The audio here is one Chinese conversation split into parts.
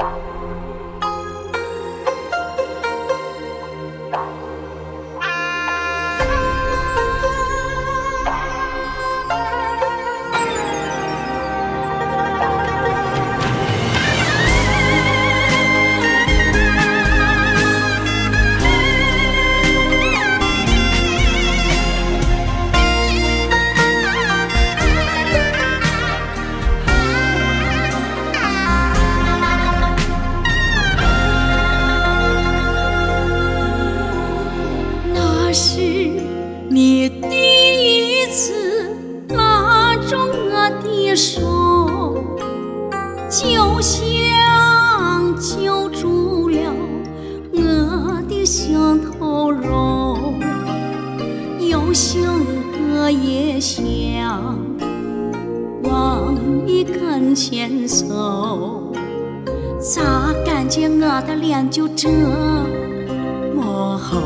那拉住我的手，就像揪住了我的心头肉，有心我也想往你跟前走，咋感觉我的脸就这么厚？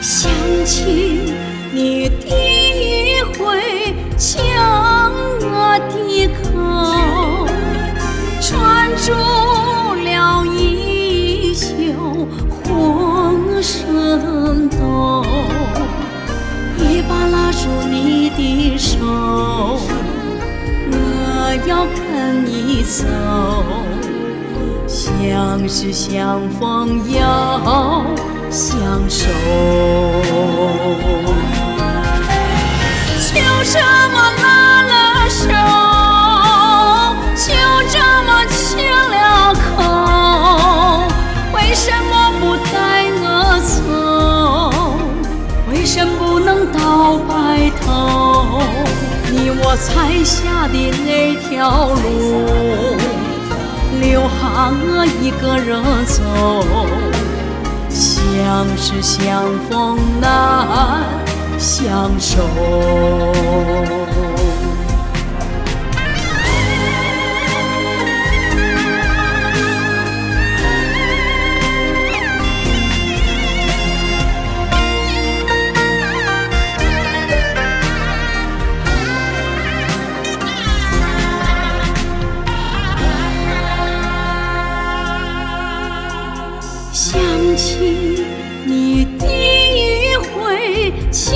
想起要跟你走。相识相逢要相守，就这么拉了手，就这么亲了口，为什么不带我走？为什么不能到白头？你我踩下的条路。留下我一个人走，相识相逢难相守。想起你第一回抢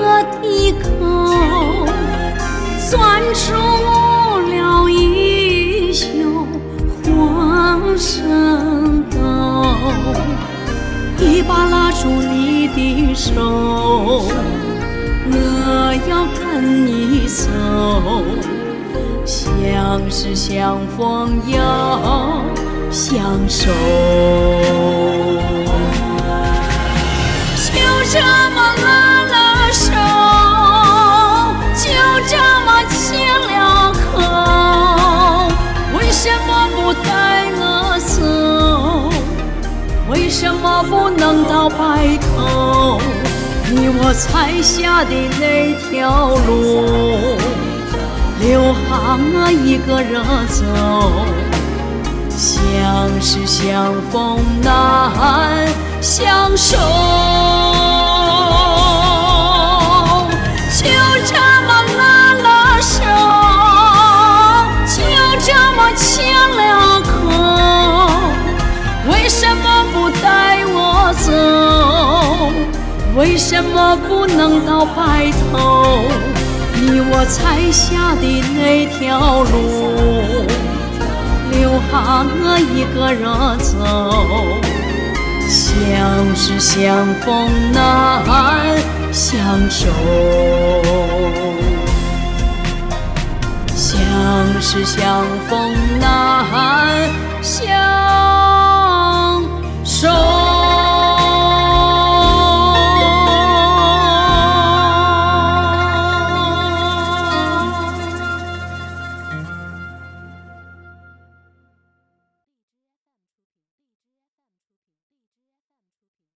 我的口，攥住了衣袖浑身抖，一把拉住你的手，我要跟你走，相识相逢要。相守，就这么拉了手，就这么亲了口。为什么不带我走？为什么不能到白头？你我踩下的那条路，留下我一个人走。相识相逢难相守，就这么拉了手，就这么亲了口。为什么不带我走？为什么不能到白头？你我踩下的那条路。留下我一个人走，相识相逢难相守，相识相逢难相。